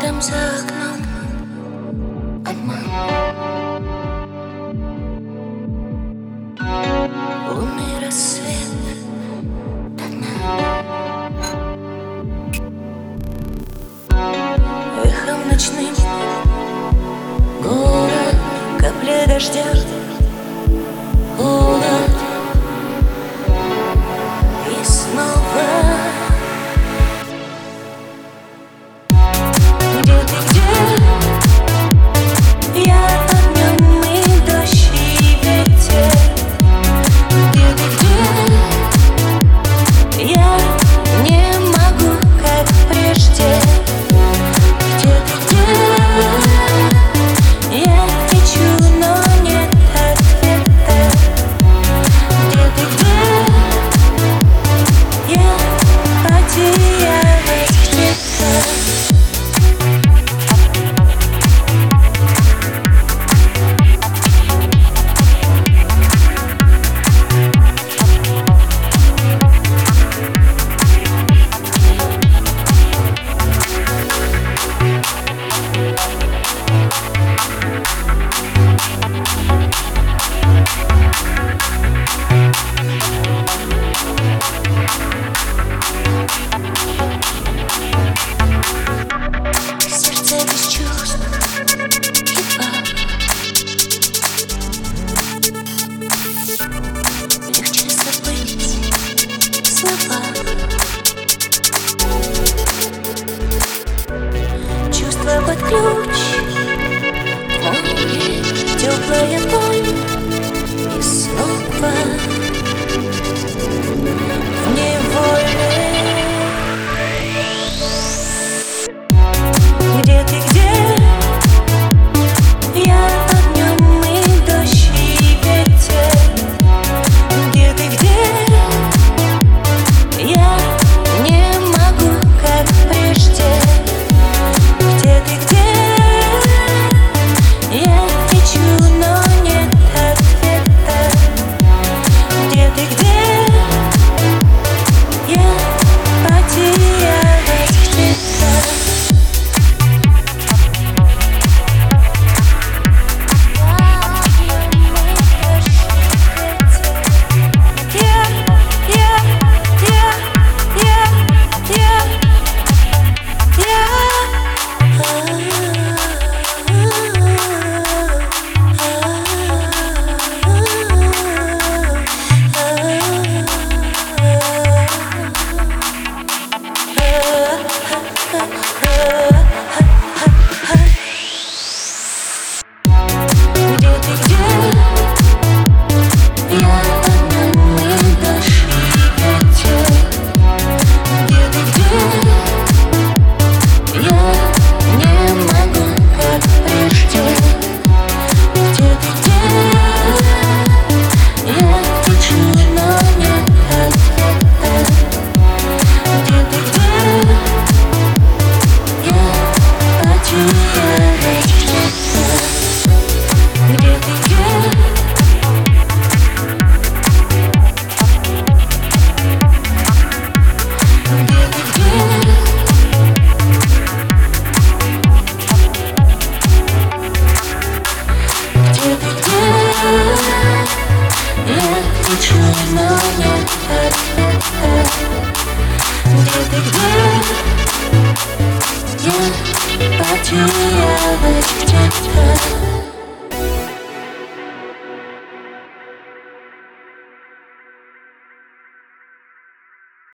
Там за окном обман. Лунный рассвет до дна Выхом ночным город, капли дождя. still playing